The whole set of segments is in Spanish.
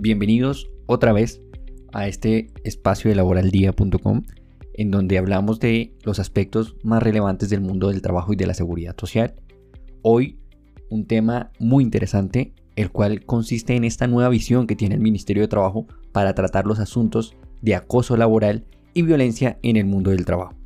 Bienvenidos otra vez a este espacio de laboraldía.com en donde hablamos de los aspectos más relevantes del mundo del trabajo y de la seguridad social. Hoy un tema muy interesante, el cual consiste en esta nueva visión que tiene el Ministerio de Trabajo para tratar los asuntos de acoso laboral y violencia en el mundo del trabajo.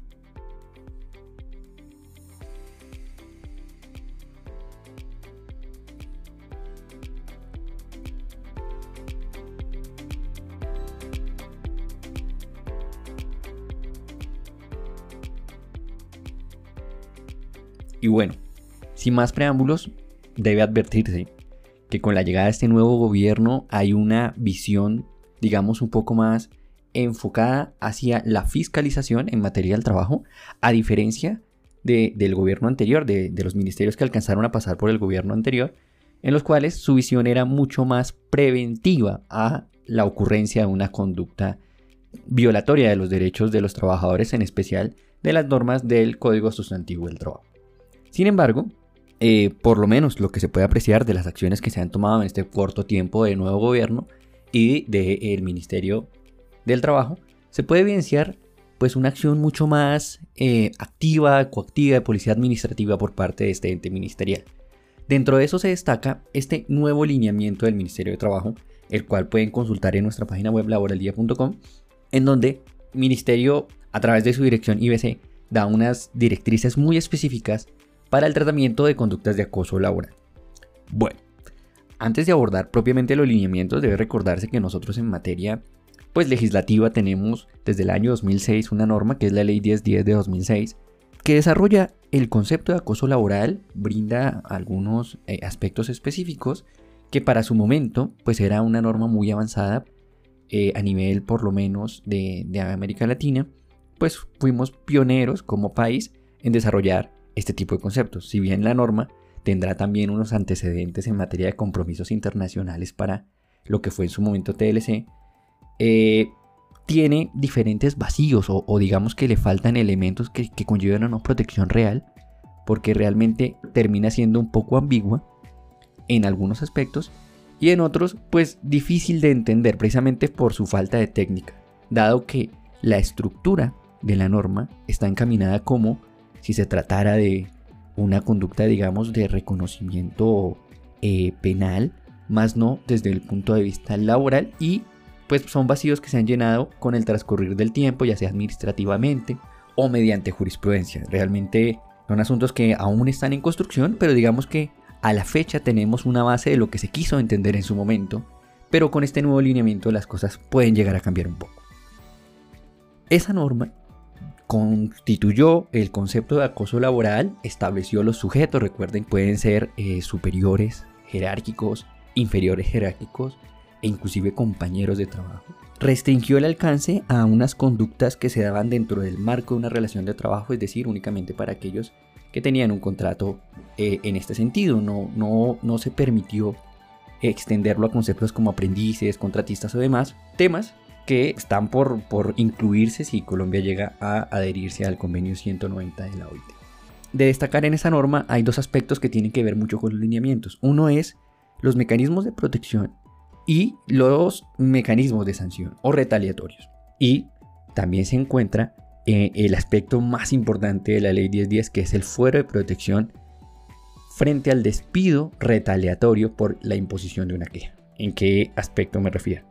Sin más preámbulos, debe advertirse que con la llegada de este nuevo gobierno hay una visión, digamos, un poco más enfocada hacia la fiscalización en materia del trabajo, a diferencia del gobierno anterior, de, de los ministerios que alcanzaron a pasar por el gobierno anterior, en los cuales su visión era mucho más preventiva a la ocurrencia de una conducta violatoria de los derechos de los trabajadores, en especial de las normas del Código Sustantivo del Trabajo. Sin embargo, eh, por lo menos lo que se puede apreciar de las acciones que se han tomado en este corto tiempo de nuevo gobierno y del Ministerio del Trabajo, se puede evidenciar pues una acción mucho más eh, activa, coactiva de policía administrativa por parte de este ente ministerial. Dentro de eso se destaca este nuevo lineamiento del Ministerio de Trabajo, el cual pueden consultar en nuestra página web laboraldía.com, en donde el Ministerio, a través de su dirección IBC, da unas directrices muy específicas para el tratamiento de conductas de acoso laboral. Bueno, antes de abordar propiamente los lineamientos, debe recordarse que nosotros en materia pues legislativa tenemos desde el año 2006 una norma que es la Ley 1010 de 2006 que desarrolla el concepto de acoso laboral, brinda algunos eh, aspectos específicos que para su momento pues era una norma muy avanzada eh, a nivel por lo menos de, de América Latina, pues fuimos pioneros como país en desarrollar este tipo de conceptos. Si bien la norma tendrá también unos antecedentes en materia de compromisos internacionales para lo que fue en su momento TLC, eh, tiene diferentes vacíos o, digamos que le faltan elementos que, que conllevan a una protección real, porque realmente termina siendo un poco ambigua en algunos aspectos y en otros pues difícil de entender precisamente por su falta de técnica, dado que la estructura de la norma está encaminada como si se tratara de una conducta, digamos, de reconocimiento eh, penal, más no desde el punto de vista laboral y pues son vacíos que se han llenado con el transcurrir del tiempo, ya sea administrativamente o mediante jurisprudencia. Realmente son asuntos que aún están en construcción, pero digamos que a la fecha tenemos una base de lo que se quiso entender en su momento, pero con este nuevo lineamiento las cosas pueden llegar a cambiar un poco. Esa norma constituyó el concepto de acoso laboral, estableció los sujetos, recuerden, pueden ser eh, superiores jerárquicos, inferiores jerárquicos e inclusive compañeros de trabajo. Restringió el alcance a unas conductas que se daban dentro del marco de una relación de trabajo, es decir, únicamente para aquellos que tenían un contrato eh, en este sentido. No, no, no se permitió extenderlo a conceptos como aprendices, contratistas o demás temas que están por, por incluirse si Colombia llega a adherirse al convenio 190 de la OIT. De destacar en esa norma hay dos aspectos que tienen que ver mucho con los lineamientos. Uno es los mecanismos de protección y los mecanismos de sanción o retaliatorios. Y también se encuentra eh, el aspecto más importante de la ley 1010 que es el fuero de protección frente al despido retaliatorio por la imposición de una queja. ¿En qué aspecto me refiero?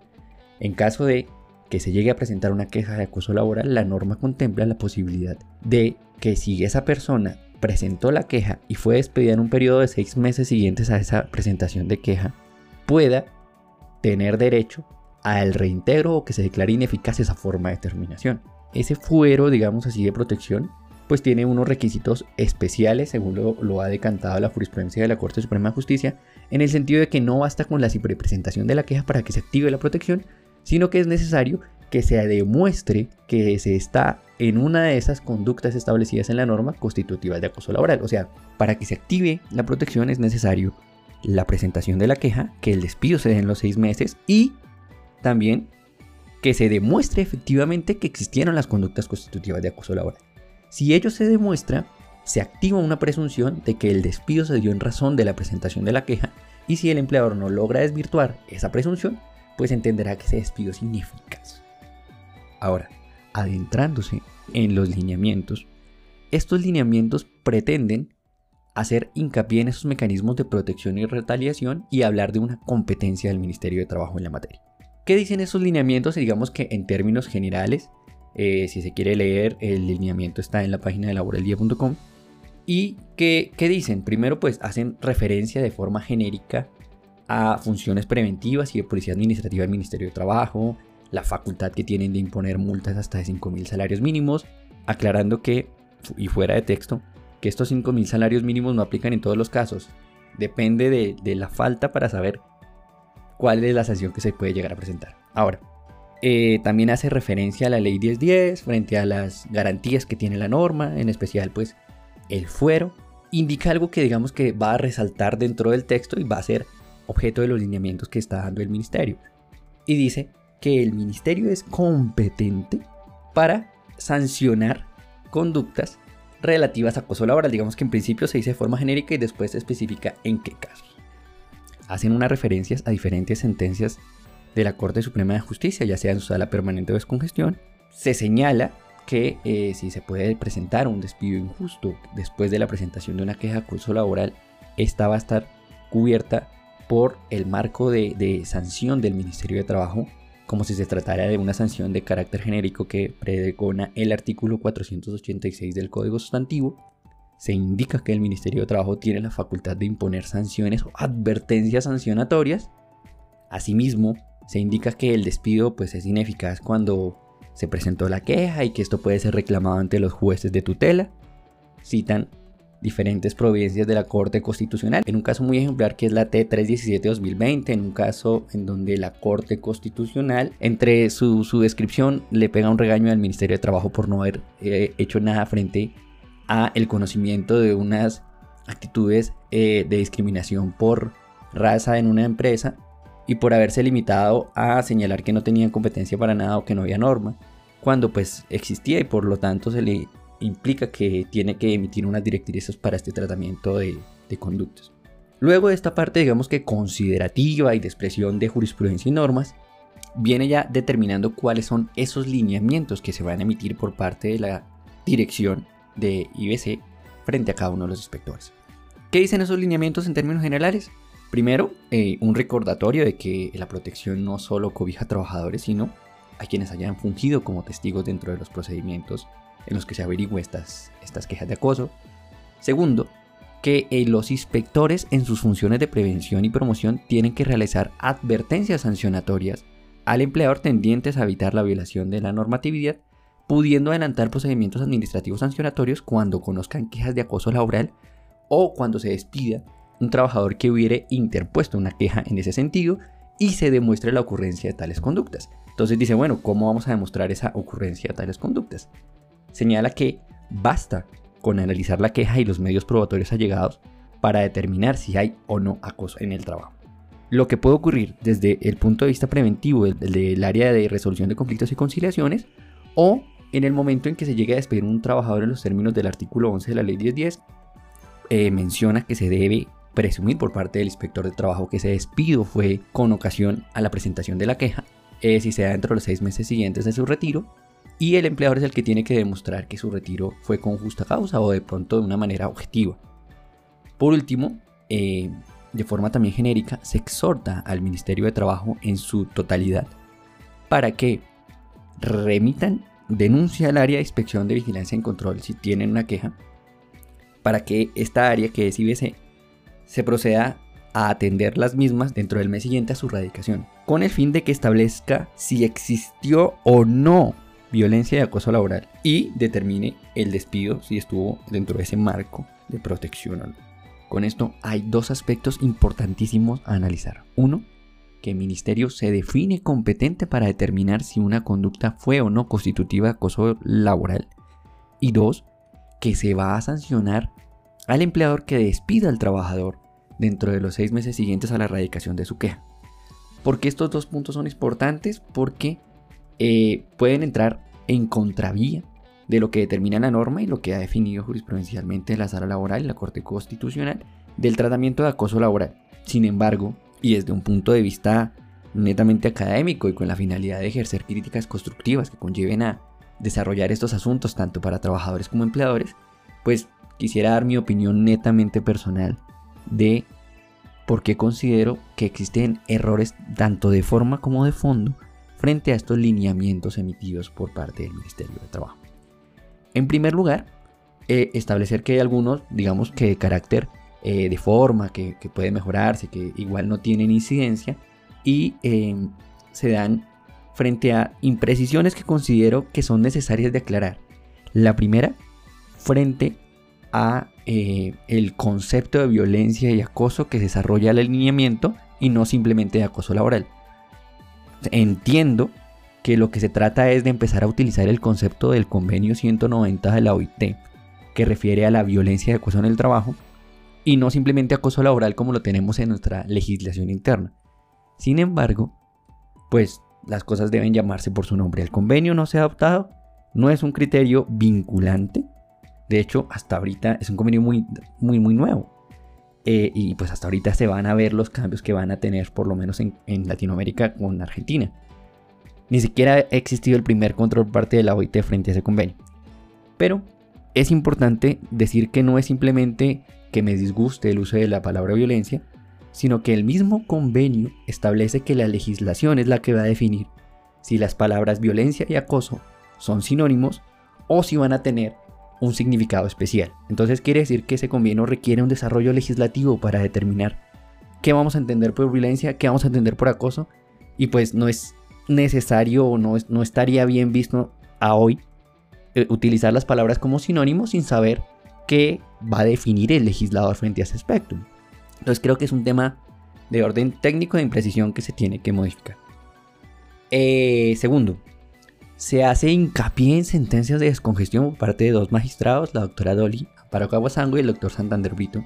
En caso de que se llegue a presentar una queja de acoso laboral, la norma contempla la posibilidad de que si esa persona presentó la queja y fue despedida en un periodo de seis meses siguientes a esa presentación de queja, pueda tener derecho al reintegro o que se declare ineficaz esa forma de terminación. Ese fuero, digamos así, de protección, pues tiene unos requisitos especiales, según lo, ha decantado la jurisprudencia de la Corte Suprema de Justicia, en el sentido de que no basta con la simple presentación de la queja para que se active la protección, sino que es necesario que se demuestre que se está en una de esas conductas establecidas en la norma constitutivas de acoso laboral. O sea, para que se active la protección es necesario la presentación de la queja, que el despido se dé en los seis meses y también que se demuestre efectivamente que existieron las conductas constitutivas de acoso laboral. Si ello se demuestra, se activa una presunción de que el despido se dio en razón de la presentación de la queja y si el empleador no logra desvirtuar esa presunción, pues entenderá que ese despido es ineficaz. Ahora, adentrándose en los lineamientos, estos lineamientos pretenden hacer hincapié en esos mecanismos de protección y retaliación y hablar de una competencia del Ministerio de Trabajo en la materia. ¿Qué dicen esos lineamientos? Digamos que en términos generales, eh, si se quiere leer, el lineamiento está en la página de laboraldía.com. ¿Y qué, qué dicen? Primero, pues hacen referencia de forma genérica a funciones preventivas y de policía administrativa del Ministerio de Trabajo, la facultad que tienen de imponer multas hasta de 5.000 salarios mínimos, aclarando que, y fuera de texto, que estos 5.000 salarios mínimos no aplican en todos los casos. Depende de, la falta para saber cuál es la sanción que se puede llegar a presentar. Ahora, eh, también hace referencia a la ley 1010 frente a las garantías que tiene la norma, en especial pues el fuero. Indica algo que digamos que va a resaltar dentro del texto y va a ser objeto de los lineamientos que está dando el ministerio. Y dice que el ministerio es competente para sancionar conductas relativas a acoso laboral. Digamos que en principio se dice de forma genérica y después se especifica en qué casos. Hacen unas referencias a diferentes sentencias de la Corte Suprema de Justicia, ya sea en su sala permanente o descongestión. Se señala que eh, si se puede presentar un despido injusto después de la presentación de una queja de acoso laboral, esta va a estar cubierta por el marco de, sanción del Ministerio de Trabajo, como si se tratara de una sanción de carácter genérico que predecona el artículo 486 del Código Sustantivo, se indica que el Ministerio de Trabajo tiene la facultad de imponer sanciones o advertencias sancionatorias. Asimismo, se indica que el despido pues, es ineficaz cuando se presentó la queja y que esto puede ser reclamado ante los jueces de tutela. Citan diferentes providencias de la Corte Constitucional. En un caso muy ejemplar que es la T317-2020, en un caso en donde la Corte Constitucional, entre su, descripción, le pega un regaño al Ministerio de Trabajo por no haber eh, hecho nada frente a el conocimiento de unas actitudes eh, de discriminación por raza en una empresa y por haberse limitado a señalar que no tenían competencia para nada o que no había norma, cuando pues existía y por lo tanto se le implica que tiene que emitir unas directrices para este tratamiento de, conductas. Luego de esta parte, digamos que considerativa y de expresión de jurisprudencia y normas, viene ya determinando cuáles son esos lineamientos que se van a emitir por parte de la dirección de IBC frente a cada uno de los inspectores. ¿Qué dicen esos lineamientos en términos generales? Primero, eh, un recordatorio de que la protección no solo cobija a trabajadores, sino a quienes hayan fungido como testigos dentro de los procedimientos en los que se averigüen estas, estas quejas de acoso. Segundo, que eh, los inspectores en sus funciones de prevención y promoción tienen que realizar advertencias sancionatorias al empleador tendientes a evitar la violación de la normatividad, pudiendo adelantar procedimientos administrativos sancionatorios cuando conozcan quejas de acoso laboral o cuando se despida un trabajador que hubiere interpuesto una queja en ese sentido y se demuestre la ocurrencia de tales conductas. Entonces dice, bueno, ¿cómo vamos a demostrar esa ocurrencia de tales conductas? Señala que basta con analizar la queja y los medios probatorios allegados para determinar si hay o no acoso en el trabajo. Lo que puede ocurrir desde el punto de vista preventivo del, área de resolución de conflictos y conciliaciones o en el momento en que se llegue a despedir un trabajador en los términos del artículo 11 de la ley 1010, eh, menciona que se debe presumir por parte del inspector de trabajo que ese despido fue con ocasión a la presentación de la queja, eh, si se da dentro de los seis meses siguientes de su retiro, y el empleador es el que tiene que demostrar que su retiro fue con justa causa o de pronto de una manera objetiva. Por último, eh, de forma también genérica, se exhorta al Ministerio de Trabajo en su totalidad para que remitan denuncia al área de inspección de vigilancia y control si tienen una queja, para que esta área que es IBC se proceda a atender las mismas dentro del mes siguiente a su radicación, con el fin de que establezca si existió o no violencia y acoso laboral y determine el despido si estuvo dentro de ese marco de protección o no. Con esto hay dos aspectos importantísimos a analizar. Uno, que el ministerio se define competente para determinar si una conducta fue o no constitutiva de acoso laboral. Y dos, que se va a sancionar al empleador que despida al trabajador dentro de los seis meses siguientes a la erradicación de su queja. ¿Por qué estos dos puntos son importantes? Porque eh, pueden entrar en contravía de lo que determina la norma y lo que ha definido jurisprudencialmente la sala laboral y la Corte Constitucional del tratamiento de acoso laboral. Sin embargo, y desde un punto de vista netamente académico y con la finalidad de ejercer críticas constructivas que conlleven a desarrollar estos asuntos tanto para trabajadores como empleadores, pues quisiera dar mi opinión netamente personal de por qué considero que existen errores tanto de forma como de fondo frente a estos lineamientos emitidos por parte del Ministerio de Trabajo. En primer lugar, eh, establecer que hay algunos, digamos que de carácter eh, de forma, que, puede mejorarse, que igual no tienen incidencia y em, se dan frente a imprecisiones que considero que son necesarias de aclarar. La primera, frente a eh, el concepto de violencia y acoso que desarrolla el alineamiento y no simplemente de acoso laboral. Entiendo que lo que se trata es de empezar a utilizar el concepto del convenio 190 de la OIT, que refiere a la violencia y acoso en el trabajo, y no simplemente acoso laboral como lo tenemos en nuestra legislación interna. Sin embargo, pues las cosas deben llamarse por su nombre. El convenio no se ha adoptado, no es un criterio vinculante, de hecho hasta ahorita es un convenio muy, muy, muy nuevo. Eh, y pues hasta ahorita se van a ver los cambios que van a tener por lo menos en, en Latinoamérica con Argentina. Ni siquiera ha existido el primer control parte de la OIT frente a ese convenio. Pero es importante decir que no es simplemente que me disguste el uso de la palabra violencia, sino que el mismo convenio establece que la legislación es la que va a definir si las palabras violencia y acoso son sinónimos o si van a tener un significado especial. Entonces quiere decir que ese convenio requiere un desarrollo legislativo para determinar qué vamos a entender por violencia, qué vamos a entender por acoso, y pues no es necesario o no, no estaría bien visto a hoy eh, utilizar las palabras como sinónimos sin saber qué va a definir el legislador frente a ese aspecto. Entonces creo que es un tema de orden técnico de imprecisión que se tiene que modificar. Eh, segundo, se hace hincapié en sentencias de descongestión por parte de dos magistrados, la doctora Dolly Amparo Caguasango y el doctor Santander Brito,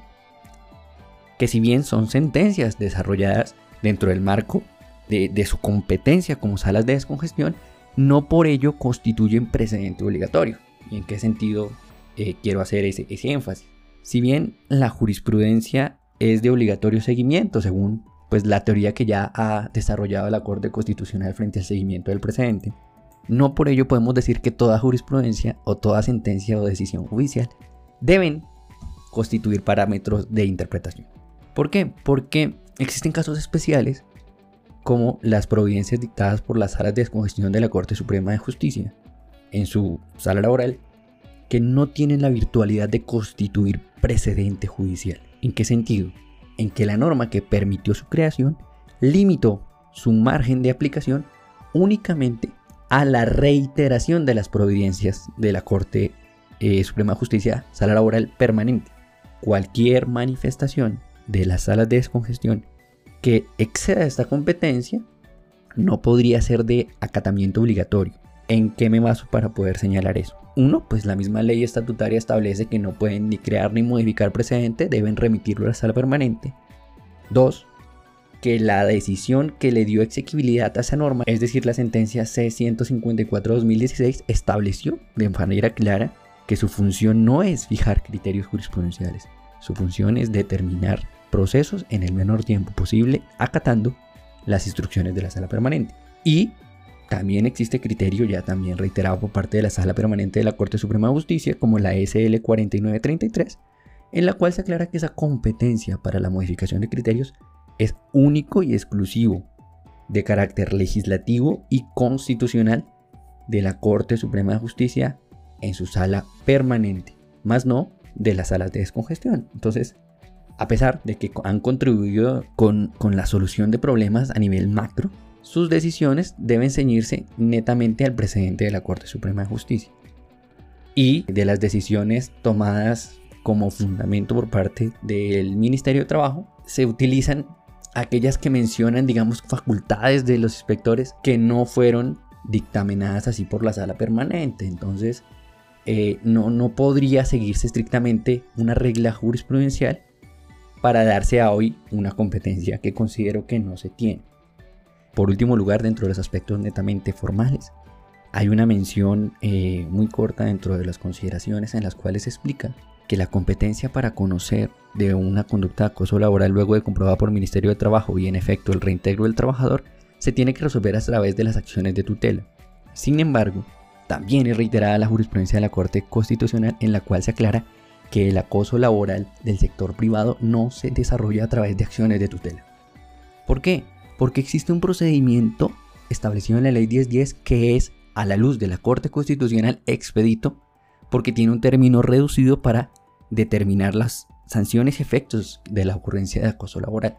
que si bien son sentencias desarrolladas dentro del marco de, de su competencia como salas de descongestión, no por ello constituyen precedente obligatorio. ¿Y en qué sentido eh, quiero hacer ese, énfasis. Si bien la jurisprudencia es de obligatorio seguimiento, según pues, la teoría que ya ha desarrollado la Corte Constitucional frente al seguimiento del precedente, no por ello podemos decir que toda jurisprudencia o toda sentencia o decisión judicial deben constituir parámetros de interpretación. ¿Por qué? Porque existen casos especiales como las providencias dictadas por las salas de descongestión de la Corte Suprema de Justicia en su sala laboral que no tienen la virtualidad de constituir precedente judicial. ¿En qué sentido? En que la norma que permitió su creación limitó su margen de aplicación únicamente a la reiteración de las providencias de la Corte eh, Suprema de Justicia, sala laboral permanente. Cualquier manifestación de las salas de descongestión que exceda esta competencia no podría ser de acatamiento obligatorio. ¿En qué me baso para poder señalar eso? Uno, pues la misma ley estatutaria establece que no pueden ni crear ni modificar precedente, deben remitirlo a la sala permanente. Dos, que la decisión que le dio exequibilidad a esa norma, es decir, la sentencia C-154-2016, estableció de manera clara que su función no es fijar criterios jurisprudenciales, su función es determinar procesos en el menor tiempo posible, acatando las instrucciones de la sala permanente. Y también existe criterio ya también reiterado por parte de la Sala Permanente de la Corte Suprema de Justicia, como la SL 4933, en la cual se aclara que esa competencia para la modificación de criterios es único y exclusivo de carácter legislativo y constitucional de la Corte Suprema de Justicia en su sala permanente, más no de las salas de descongestión. Entonces, a pesar de que han contribuido con, con la solución de problemas a nivel macro, sus decisiones deben ceñirse netamente al precedente de la Corte Suprema de Justicia y de las decisiones tomadas como fundamento por parte del Ministerio de Trabajo se utilizan aquellas que mencionan, digamos, facultades de los inspectores que no fueron dictaminadas así por la sala permanente. Entonces, eh, no, no podría seguirse estrictamente una regla jurisprudencial para darse a hoy una competencia que considero que no se tiene. Por último lugar, dentro de los aspectos netamente formales, hay una mención eh, muy corta dentro de las consideraciones en las cuales se explica que la competencia para conocer de una conducta de acoso laboral luego de comprobada por el Ministerio de Trabajo y en efecto el reintegro del trabajador se tiene que resolver a través de las acciones de tutela. Sin embargo, también es reiterada la jurisprudencia de la Corte Constitucional en la cual se aclara que el acoso laboral del sector privado no se desarrolla a través de acciones de tutela. ¿Por qué? Porque existe un procedimiento establecido en la Ley 1010 que es, a la luz de la Corte Constitucional, expedito porque tiene un término reducido para determinar las sanciones y efectos de la ocurrencia de acoso laboral.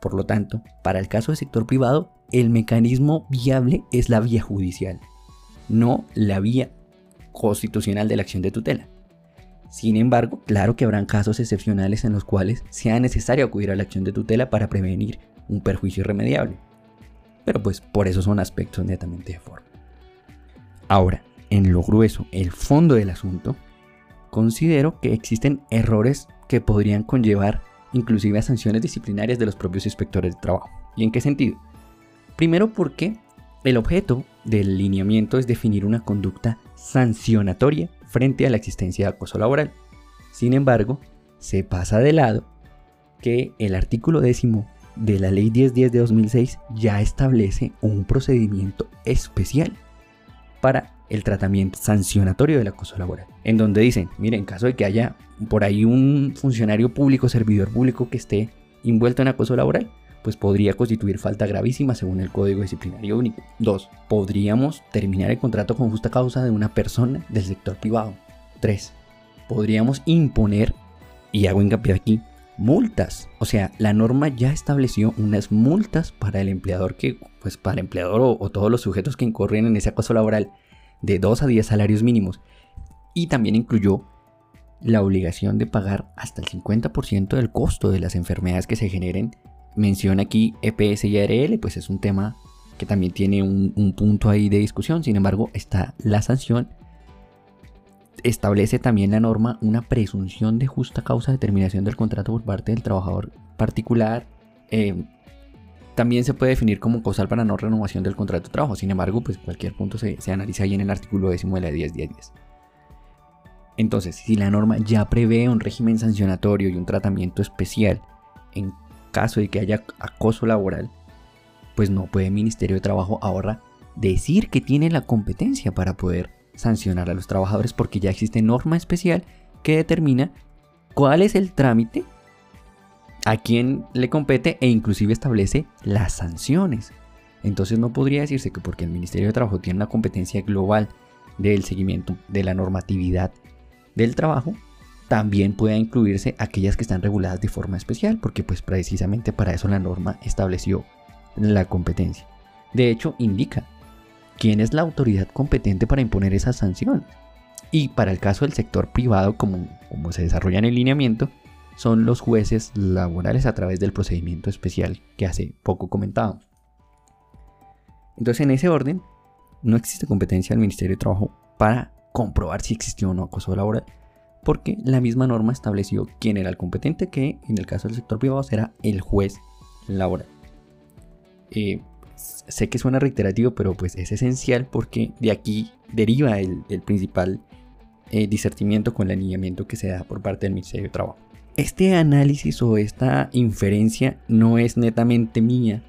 Por lo tanto, para el caso del sector privado, el mecanismo viable es la vía judicial, no la vía constitucional de la acción de tutela. Sin embargo, claro que habrán casos excepcionales en los cuales sea necesario acudir a la acción de tutela para prevenir un perjuicio irremediable. Pero pues por eso son aspectos netamente de forma. Ahora, en lo grueso, el fondo del asunto, considero que existen errores que podrían conllevar inclusive a sanciones disciplinarias de los propios inspectores de trabajo. ¿Y en qué sentido? Primero porque el objeto del lineamiento es definir una conducta sancionatoria frente a la existencia de acoso laboral. Sin embargo, se pasa de lado que el artículo décimo de la ley 1010 de 2006 ya establece un procedimiento especial para el tratamiento sancionatorio del acoso laboral, en donde dicen, mire, en caso de que haya por ahí un funcionario público, servidor público que esté envuelto en acoso laboral, pues podría constituir falta gravísima según el Código Disciplinario Único. 2. Podríamos terminar el contrato con justa causa de una persona del sector privado. 3. Podríamos imponer, y hago hincapié aquí, multas. O sea, la norma ya estableció unas multas para el empleador que, pues para el empleador o, todos los sujetos que incurren en ese acoso laboral de 2 a 10 salarios mínimos. Y también incluyó la obligación de pagar hasta el 50% del costo de las enfermedades que se generen. Menciona aquí EPS y ARL, pues es un tema que también tiene un, un punto ahí de discusión. Sin embargo, está la sanción. Establece también la norma una presunción de justa causa de terminación del contrato por parte del trabajador particular. Eh, también se puede definir como causal para no renovación del contrato de trabajo. Sin embargo, pues cualquier punto se, analiza ahí en el artículo décimo de la 10.10.10. Entonces, si la norma ya prevé un régimen sancionatorio y un tratamiento especial en caso de que haya acoso laboral, pues no puede el Ministerio de Trabajo ahora decir que tiene la competencia para poder sancionar a los trabajadores porque ya existe norma especial que determina cuál es el trámite a quién le compete e inclusive establece las sanciones. Entonces no podría decirse que porque el Ministerio de Trabajo tiene una competencia global del seguimiento de la normatividad del trabajo, también pueda incluirse aquellas que están reguladas de forma especial, porque pues precisamente para eso la norma estableció la competencia. De hecho, indica quién es la autoridad competente para imponer esas sanciones. Y para el caso del sector privado, como, como se desarrolla en el lineamiento, son los jueces laborales a través del procedimiento especial que hace poco comentábamos. Entonces, en ese orden, no existe competencia del Ministerio de Trabajo para comprobar si existió o no acoso laboral, porque la misma norma estableció quién era el competente, que en el caso del sector privado será el juez laboral. Eh, sé que suena reiterativo, pero pues es esencial porque de aquí deriva el, principal eh, discernimiento con el alineamiento que se da por parte del Ministerio de Trabajo. Este análisis o esta inferencia no es netamente mía,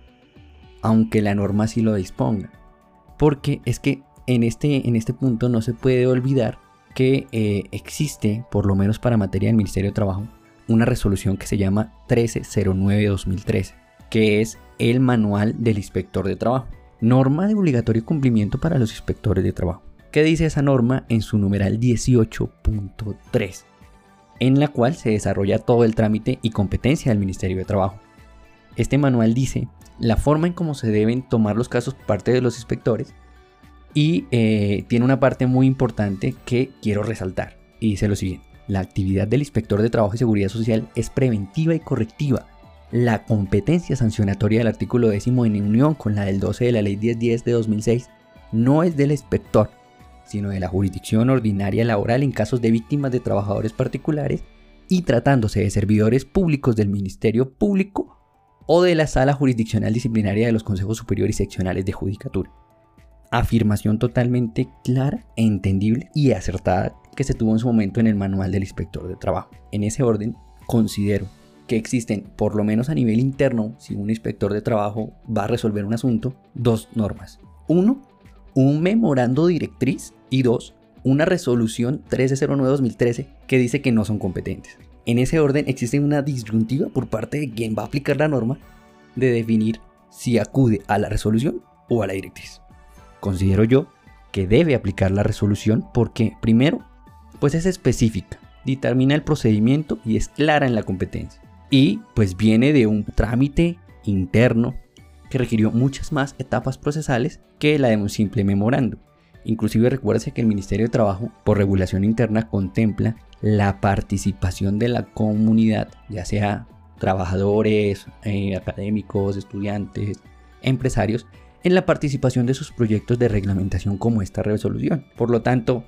aunque la norma sí lo disponga. Porque es que en este, en este punto no se puede olvidar que eh, existe, por lo menos para materia del Ministerio de Trabajo, una resolución que se llama 1309-2013, que es el manual del inspector de trabajo. Norma de obligatorio cumplimiento para los inspectores de trabajo. ¿Qué dice esa norma en su numeral 18.3? En la cual se desarrolla todo el trámite y competencia del Ministerio de Trabajo. Este manual dice la forma en cómo se deben tomar los casos por parte de los inspectores y eh, tiene una parte muy importante que quiero resaltar y dice lo siguiente. La actividad del inspector de trabajo y seguridad social es preventiva y correctiva. La competencia sancionatoria del artículo décimo en unión con la del 12 de la ley 1010 de 2006 no es del inspector, sino de la jurisdicción ordinaria laboral en casos de víctimas de trabajadores particulares y tratándose de servidores públicos del Ministerio Público o de la Sala Jurisdiccional Disciplinaria de los Consejos Superiores y Seccionales de Judicatura. Afirmación totalmente clara, entendible y acertada que se tuvo en su momento en el manual del inspector de trabajo. En ese orden, considero que existen, por lo menos a nivel interno, si un inspector de trabajo va a resolver un asunto, dos normas. Uno, un memorando directriz y dos, una resolución 1309-2013 que dice que no son competentes. En ese orden existe una disyuntiva por parte de quien va a aplicar la norma de definir si acude a la resolución o a la directriz. Considero yo que debe aplicar la resolución porque, primero, pues es específica, determina el procedimiento y es clara en la competencia. Y pues viene de un trámite interno que requirió muchas más etapas procesales que la de un simple memorando. Inclusive recuérdese que el Ministerio de Trabajo, por regulación interna, contempla la participación de la comunidad, ya sea trabajadores, eh, académicos, estudiantes, empresarios, en la participación de sus proyectos de reglamentación como esta resolución. Por lo tanto,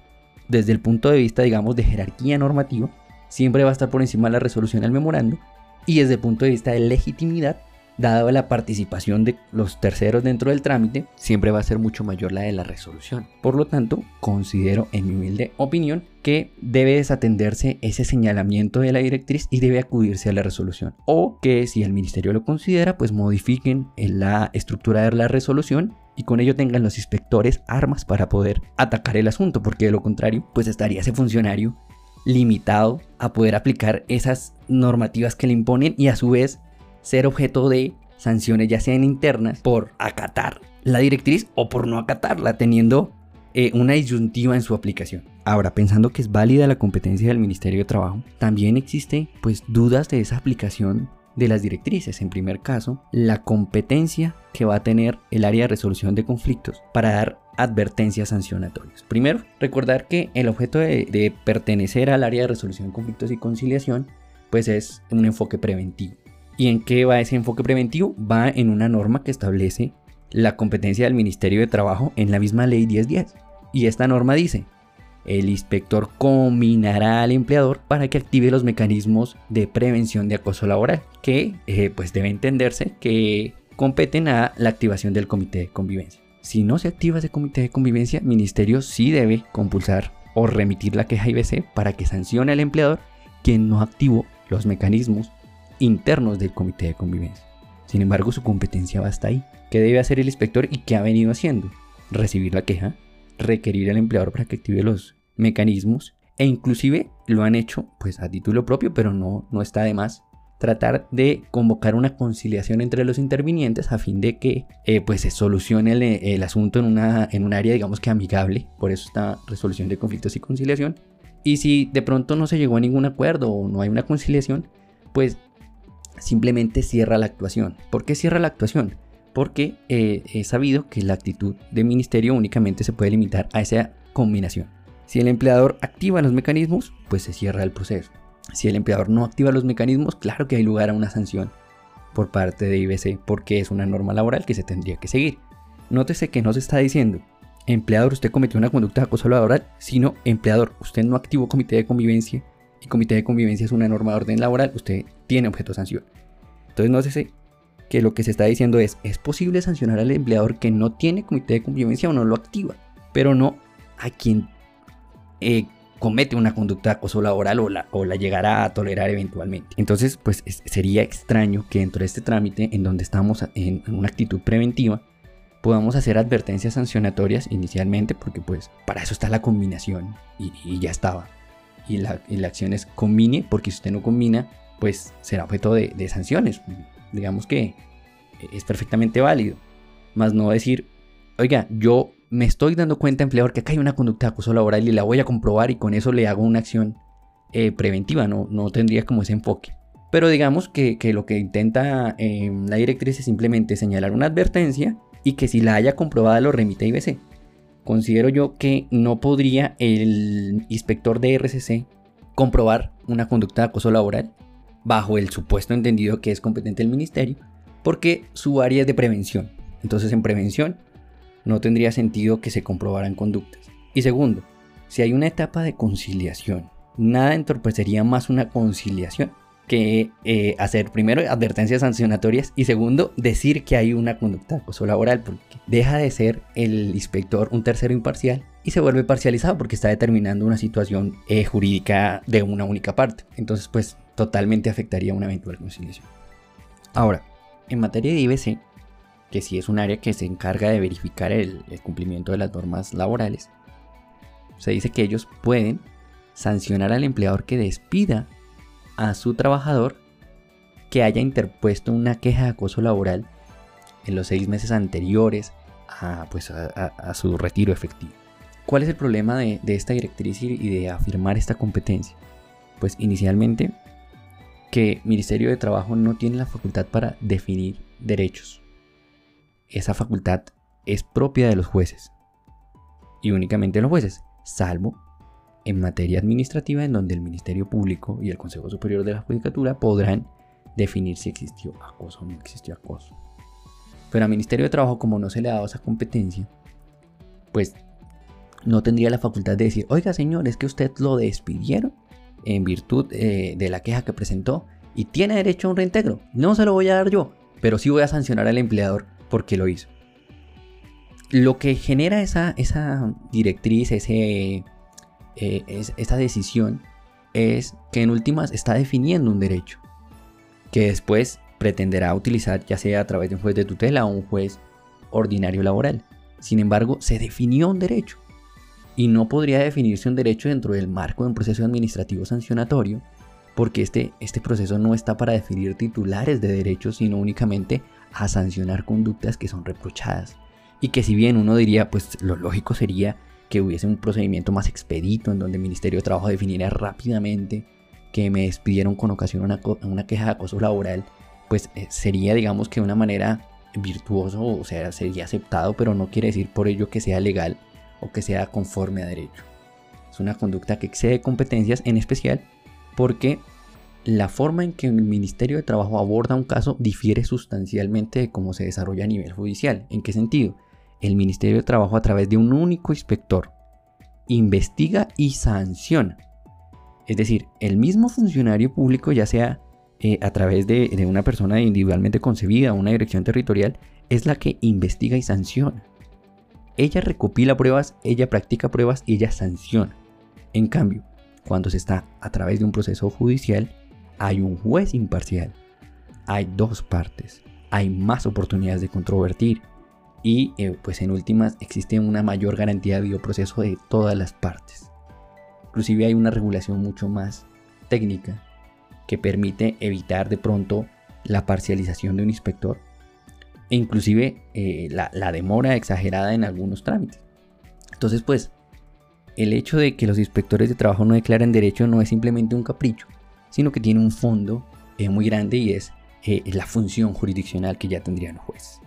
desde el punto de vista, digamos, de jerarquía normativa, siempre va a estar por encima de la resolución del memorando, y desde el punto de vista de legitimidad, dada la participación de los terceros dentro del trámite, siempre va a ser mucho mayor la de la resolución. Por lo tanto, considero en mi humilde opinión que debe desatenderse ese señalamiento de la directriz y debe acudirse a la resolución. O que si el ministerio lo considera, pues modifiquen la estructura de la resolución y con ello tengan los inspectores armas para poder atacar el asunto, porque de lo contrario, pues estaría ese funcionario limitado a poder aplicar esas normativas que le imponen y a su vez ser objeto de sanciones ya sean internas por acatar la directriz o por no acatarla, teniendo eh, una disyuntiva en su aplicación. Ahora, pensando que es válida la competencia del Ministerio de Trabajo, también existe pues dudas de esa aplicación de las directrices. En primer caso, la competencia que va a tener el área de resolución de conflictos para dar advertencias sancionatorias. Primero, recordar que el objeto de, de pertenecer al área de resolución de conflictos y conciliación pues es un enfoque preventivo. ¿Y en qué va ese enfoque preventivo? Va en una norma que establece la competencia del Ministerio de Trabajo en la misma ley 1010. Y esta norma dice, el inspector combinará al empleador para que active los mecanismos de prevención de acoso laboral, que eh, pues debe entenderse que competen a la activación del comité de convivencia. Si no se activa ese comité de convivencia, el ministerio sí debe compulsar o remitir la queja IBC para que sancione al empleador quien no activó los mecanismos internos del comité de convivencia. Sin embargo, su competencia va hasta ahí. ¿Qué debe hacer el inspector y qué ha venido haciendo? Recibir la queja, requerir al empleador para que active los mecanismos e inclusive lo han hecho pues a título propio, pero no, no está de más tratar de convocar una conciliación entre los intervinientes a fin de que eh, pues se solucione el, asunto en, una, en un área digamos que amigable, por eso está resolución de conflictos y conciliación. Y si de pronto no se llegó a ningún acuerdo o no hay una conciliación, pues simplemente cierra la actuación. ¿Por qué cierra la actuación? Porque eh, he sabido que la actitud del ministerio únicamente se puede limitar a esa combinación. Si el empleador activa los mecanismos, pues se cierra el proceso. Si el empleador no activa los mecanismos, claro que hay lugar a una sanción por parte de IBC porque es una norma laboral que se tendría que seguir. Nótese que no se está diciendo, empleador, usted cometió una conducta de acoso laboral, sino empleador, usted no activó comité de convivencia y comité de convivencia es una norma de orden laboral, usted tiene objeto de sanción. Entonces no sé que lo que se está diciendo es, es posible sancionar al empleador que no tiene comité de convivencia o no lo activa, pero no a quien eh, comete una conducta de acoso laboral o la, o la llegará a tolerar eventualmente. Entonces, pues sería extraño que dentro de este trámite, en donde estamos en, una actitud preventiva, podamos hacer advertencias sancionatorias inicialmente, porque pues para eso está la combinación y ya estaba y la, acción es combine, porque si usted no combina, pues será objeto de, sanciones. Digamos que es perfectamente válido. Más no decir, oiga, yo me estoy dando cuenta, empleador, que acá hay una conducta de acoso laboral y la voy a comprobar y con eso le hago una acción eh, preventiva, no, no tendría como ese enfoque. Pero digamos que, lo que intenta eh, la directriz es simplemente señalar una advertencia y que si la haya comprobada lo remite a IBC considero yo que no podría el inspector de RCC comprobar una conducta de acoso laboral bajo el supuesto entendido que es competente el ministerio, porque su área es de prevención. Entonces en prevención no tendría sentido que se comprobaran conductas. Y segundo, si hay una etapa de conciliación, nada entorpecería más una conciliación que eh, hacer primero advertencias sancionatorias y segundo decir que hay una conducta de acoso laboral porque deja de ser el inspector un tercero imparcial y se vuelve parcializado porque está determinando una situación eh, jurídica de una única parte. Entonces pues totalmente afectaría una eventual conciliación. Ahora, en materia de IBC, que sí es un área que se encarga de verificar el, cumplimiento de las normas laborales, se dice que ellos pueden sancionar al empleador que despida a su trabajador que haya interpuesto una queja de acoso laboral en los seis meses anteriores a, pues, a, su retiro efectivo. ¿Cuál es el problema de, esta directriz y de afirmar esta competencia? Pues inicialmente que Ministerio de Trabajo no tiene la facultad para definir derechos. Esa facultad es propia de los jueces. Y únicamente de los jueces, salvo en materia administrativa en donde el Ministerio Público y el Consejo Superior de la Judicatura podrán definir si existió acoso o no existió acoso. Pero al Ministerio de Trabajo, como no se le ha dado esa competencia, pues no tendría la facultad de decir, oiga señor, es que usted lo despidieron en virtud eh, de la queja que presentó y tiene derecho a un reintegro. No se lo voy a dar yo, pero sí voy a sancionar al empleador porque lo hizo. Lo que genera esa, esa directriz, ese, eh, esa decisión, es que en últimas está definiendo un derecho que después pretenderá utilizar ya sea a través de un juez de tutela o un juez ordinario laboral. Sin embargo, se definió un derecho y no podría definirse un derecho dentro del marco de un proceso administrativo sancionatorio, porque este, este proceso no está para definir titulares de derechos, sino únicamente a sancionar conductas que son reprochadas. Y que si bien uno diría, pues lo lógico sería que hubiese un procedimiento más expedito en donde el Ministerio de Trabajo definiera rápidamente que me despidieron con ocasión una, una queja de acoso laboral, pues eh, sería digamos que de una manera virtuoso, o sea, sería aceptado, pero no quiere decir por ello que sea legal o que sea conforme a derecho. Es una conducta que excede competencias, en especial porque la forma en que el Ministerio de Trabajo aborda un caso difiere sustancialmente de cómo se desarrolla a nivel judicial. ¿En qué sentido? El Ministerio de Trabajo a través de un único inspector investiga y sanciona. Es decir, el mismo funcionario público, ya sea eh, a través de, de una persona individualmente concebida una dirección territorial, es la que investiga y sanciona. Ella recopila pruebas, ella practica pruebas y ella sanciona. En cambio, cuando se está a través de un proceso judicial, hay un juez imparcial. Hay dos partes. Hay más oportunidades de controvertir. Y eh, pues en últimas existe una mayor garantía de bioproceso de todas las partes. Inclusive hay una regulación mucho más técnica que permite evitar de pronto la parcialización de un inspector e inclusive eh, la, demora exagerada en algunos trámites. Entonces, pues, el hecho de que los inspectores de trabajo no declaren derecho no es simplemente un capricho, sino que tiene un fondo eh, muy grande y es eh, la función jurisdiccional que ya tendrían los jueces.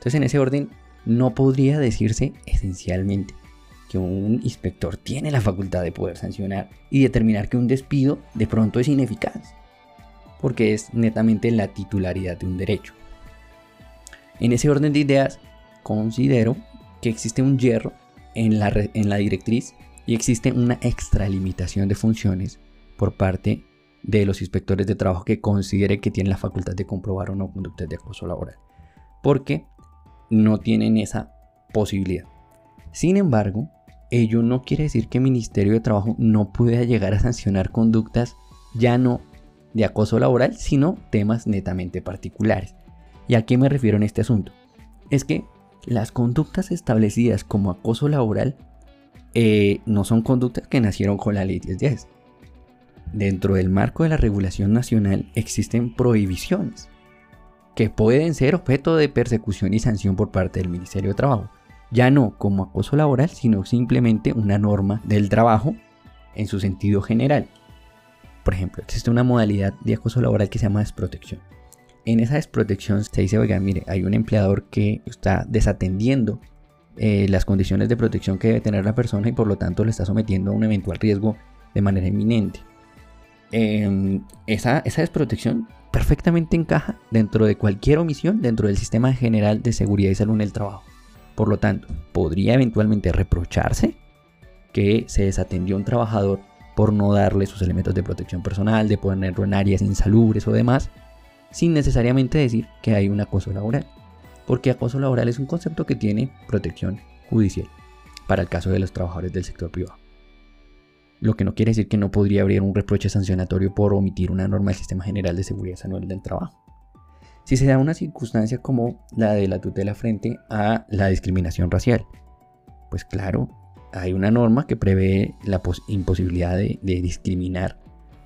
Entonces, en ese orden, no podría decirse esencialmente que un inspector tiene la facultad de poder sancionar y determinar que un despido de pronto es ineficaz, porque es netamente la titularidad de un derecho. En ese orden de ideas, considero que existe un hierro en la, en la directriz y existe una extralimitación de funciones por parte de los inspectores de trabajo que considere que tienen la facultad de comprobar o no conductas de acoso laboral. Porque no tienen esa posibilidad. Sin embargo, ello no quiere decir que el Ministerio de Trabajo no pueda llegar a sancionar conductas ya no de acoso laboral, sino temas netamente particulares. ¿Y a qué me refiero en este asunto? Es que las conductas establecidas como acoso laboral eh, no son conductas que nacieron con la ley 1010. Dentro del marco de la regulación nacional existen prohibiciones que pueden ser objeto de persecución y sanción por parte del Ministerio de Trabajo. Ya no como acoso laboral, sino simplemente una norma del trabajo en su sentido general. Por ejemplo, existe una modalidad de acoso laboral que se llama desprotección en esa desprotección se dice, oiga, mire, hay un empleador que está desatendiendo eh, las condiciones de protección que debe tener la persona y por lo tanto le está sometiendo a un eventual riesgo de manera inminente. Em, esa, esa desprotección perfectamente encaja dentro de cualquier omisión dentro del sistema general de seguridad y salud en el trabajo. Por lo tanto, podría eventualmente reprocharse que se desatendió un trabajador por no darle sus elementos de protección personal, de ponerlo en áreas insalubres o demás, sin necesariamente decir que hay un acoso laboral, porque acoso laboral es un concepto que tiene protección judicial para el caso de los trabajadores del sector privado. Lo que no quiere decir que no podría haber un reproche sancionatorio por omitir una norma del Sistema General de Seguridad Anual del Trabajo. Si se da una circunstancia como la de la tutela frente a la discriminación racial, pues claro, hay una norma que prevé la imposibilidad de, discriminar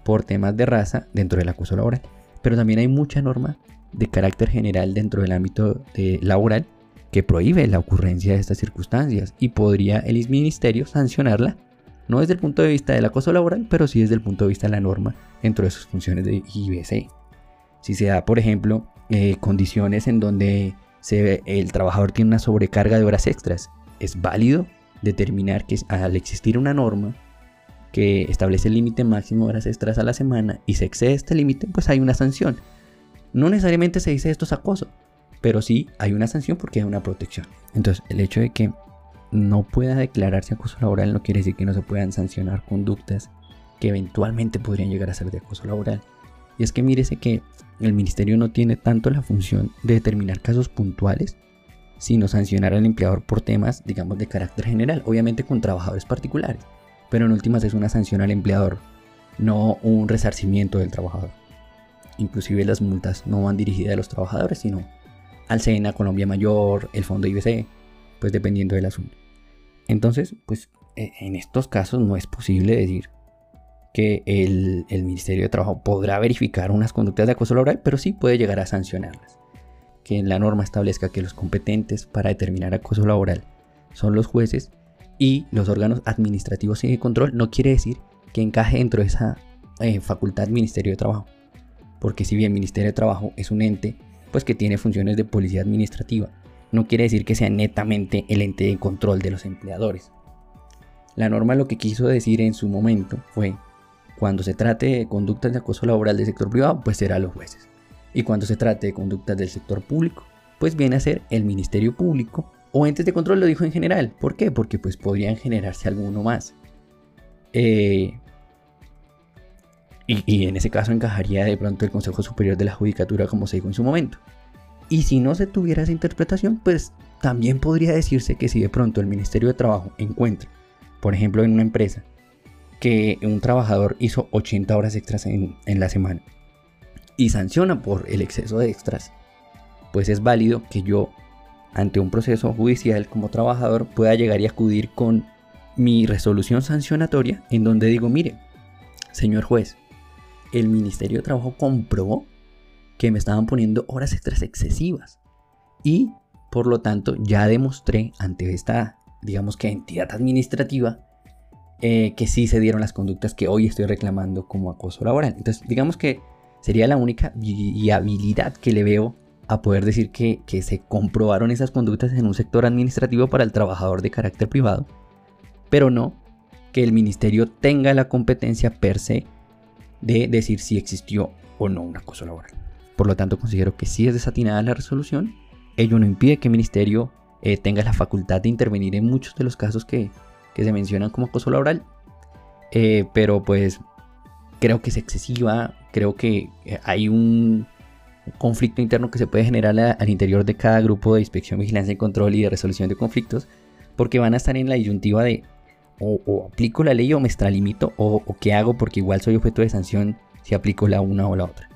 por temas de raza dentro del acoso laboral, pero también hay mucha norma de carácter general dentro del ámbito laboral que prohíbe la ocurrencia de estas circunstancias y podría el ministerio sancionarla, no desde el punto de vista del acoso laboral, pero sí desde el punto de vista de la norma dentro de sus funciones de IBC. Si se da, por ejemplo, eh, condiciones en donde el trabajador tiene una sobrecarga de horas extras, es válido determinar que al existir una norma que establece el límite máximo de horas extras a la semana y se excede este límite, pues hay una sanción. No necesariamente se dice esto es acoso, pero sí hay una sanción porque hay una protección. Entonces, el hecho de que no pueda declararse acoso laboral no quiere decir que no se puedan sancionar conductas que eventualmente podrían llegar a ser de acoso laboral. Y es que mírese que el ministerio no tiene tanto la función de determinar casos puntuales, sino sancionar al empleador por temas, digamos, de carácter general, obviamente con trabajadores particulares, pero en últimas es una sanción al empleador, no un resarcimiento del trabajador. Inclusive las multas no van dirigidas a los trabajadores, sino al SENA, Colombia Mayor, el Fondo IBC, pues dependiendo del asunto. Entonces, pues e, en estos casos no es posible decir que el, Ministerio de Trabajo podrá verificar unas conductas de acoso laboral, pero sí puede llegar a sancionarlas que la norma establezca que los competentes para determinar acoso laboral son los jueces y los órganos administrativos y de control no quiere decir que encaje dentro de esa eh, facultad Ministerio de Trabajo. Porque si bien Ministerio de Trabajo es un ente pues que tiene funciones de policía administrativa, no quiere decir que sea netamente el ente de control de los empleadores. La norma lo que quiso decir en su momento fue, cuando se trate de conductas de acoso laboral del sector privado, pues será los jueces. Y cuando se trate de conductas del sector público, pues viene a ser el Ministerio Público o entes de control, lo dijo en general. ¿Por qué? Porque pues podrían generarse alguno más. Eh, y, y, en ese caso encajaría de pronto el Consejo Superior de la Judicatura como se dijo en su momento. Y si no se tuviera esa interpretación, pues también podría decirse que si de pronto el Ministerio de Trabajo encuentra, por ejemplo en una empresa, que un trabajador hizo 80 horas extras en, en la semana y sanciona por el exceso de extras, pues es válido que yo, ante un proceso judicial como trabajador, pueda llegar y acudir con mi resolución sancionatoria en donde digo, mire, señor juez, el Ministerio de Trabajo comprobó que me estaban poniendo horas extras excesivas y por lo tanto ya demostré ante esta, digamos que entidad administrativa, eh, que sí se dieron las conductas que hoy estoy reclamando como acoso laboral. Entonces, digamos que Sería la única viabilidad que le veo a poder decir que, se comprobaron esas conductas en un sector administrativo para el trabajador de carácter privado, pero no que el ministerio tenga la competencia per se de decir si existió o no un acoso laboral. Por lo tanto, considero que si es desatinada la resolución. Ello no impide que el ministerio eh, tenga la facultad de intervenir en muchos de los casos que, se mencionan como acoso laboral. Eh, pero pues creo que es excesiva, creo que eh, hay un conflicto interno que se puede generar al interior de cada grupo de inspección, vigilancia y control y de resolución de conflictos, porque van a estar en la disyuntiva de o, aplico la ley o me extralimito o, o qué hago porque igual soy objeto de sanción si aplico la una o la otra.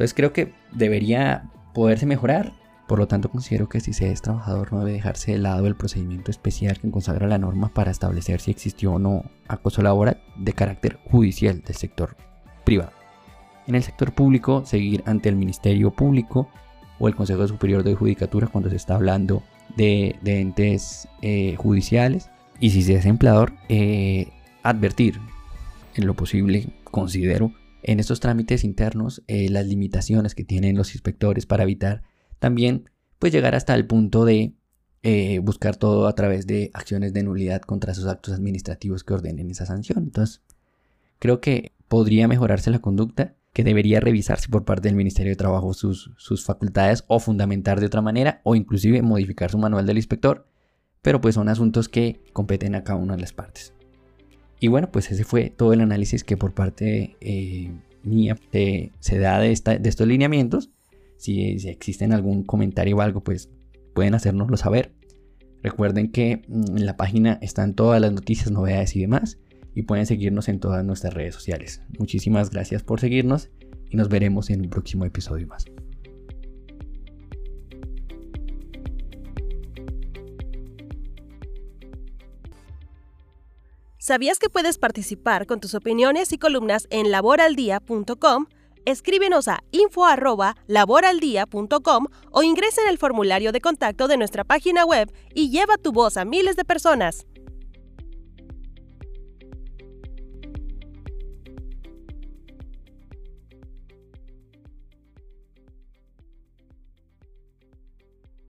Entonces creo que debería poderse mejorar, por lo tanto considero que si se es trabajador no debe dejarse de lado el procedimiento especial que consagra la norma para establecer si existió o no acoso laboral de carácter judicial del sector privado. En el sector público, seguir ante el Ministerio Público o el Consejo Superior de Judicatura cuando se está hablando de, entes eh, judiciales. Y si se es empleador, eh, advertir en lo posible, considero, en estos trámites internos eh, las limitaciones que tienen los inspectores para evitar también pues llegar hasta el punto de buscar todo a través de acciones de nulidad contra esos actos administrativos que ordenen esa sanción. Entonces, creo que podría mejorarse la conducta, que debería revisarse por parte del Ministerio de Trabajo sus, sus facultades o fundamentar de otra manera o inclusive modificar su manual del inspector, pero pues son asuntos que competen a cada una de las partes. Y bueno, pues ese fue todo el análisis que por parte eh, mía se da de, esta, de estos lineamientos. Si, si, existen algún comentario o algo, pues pueden hacérnoslo saber. Recuerden que mm, en la página están todas las noticias, novedades y demás y pueden seguirnos en todas nuestras redes sociales. Muchísimas gracias por seguirnos y nos veremos en un próximo episodio más. ¿Sabías que puedes participar con tus opiniones y columnas en laboraldía.com? Escríbenos a info@laboraldia.com o ingresa en el formulario de contacto de nuestra página web y lleva tu voz a miles de personas.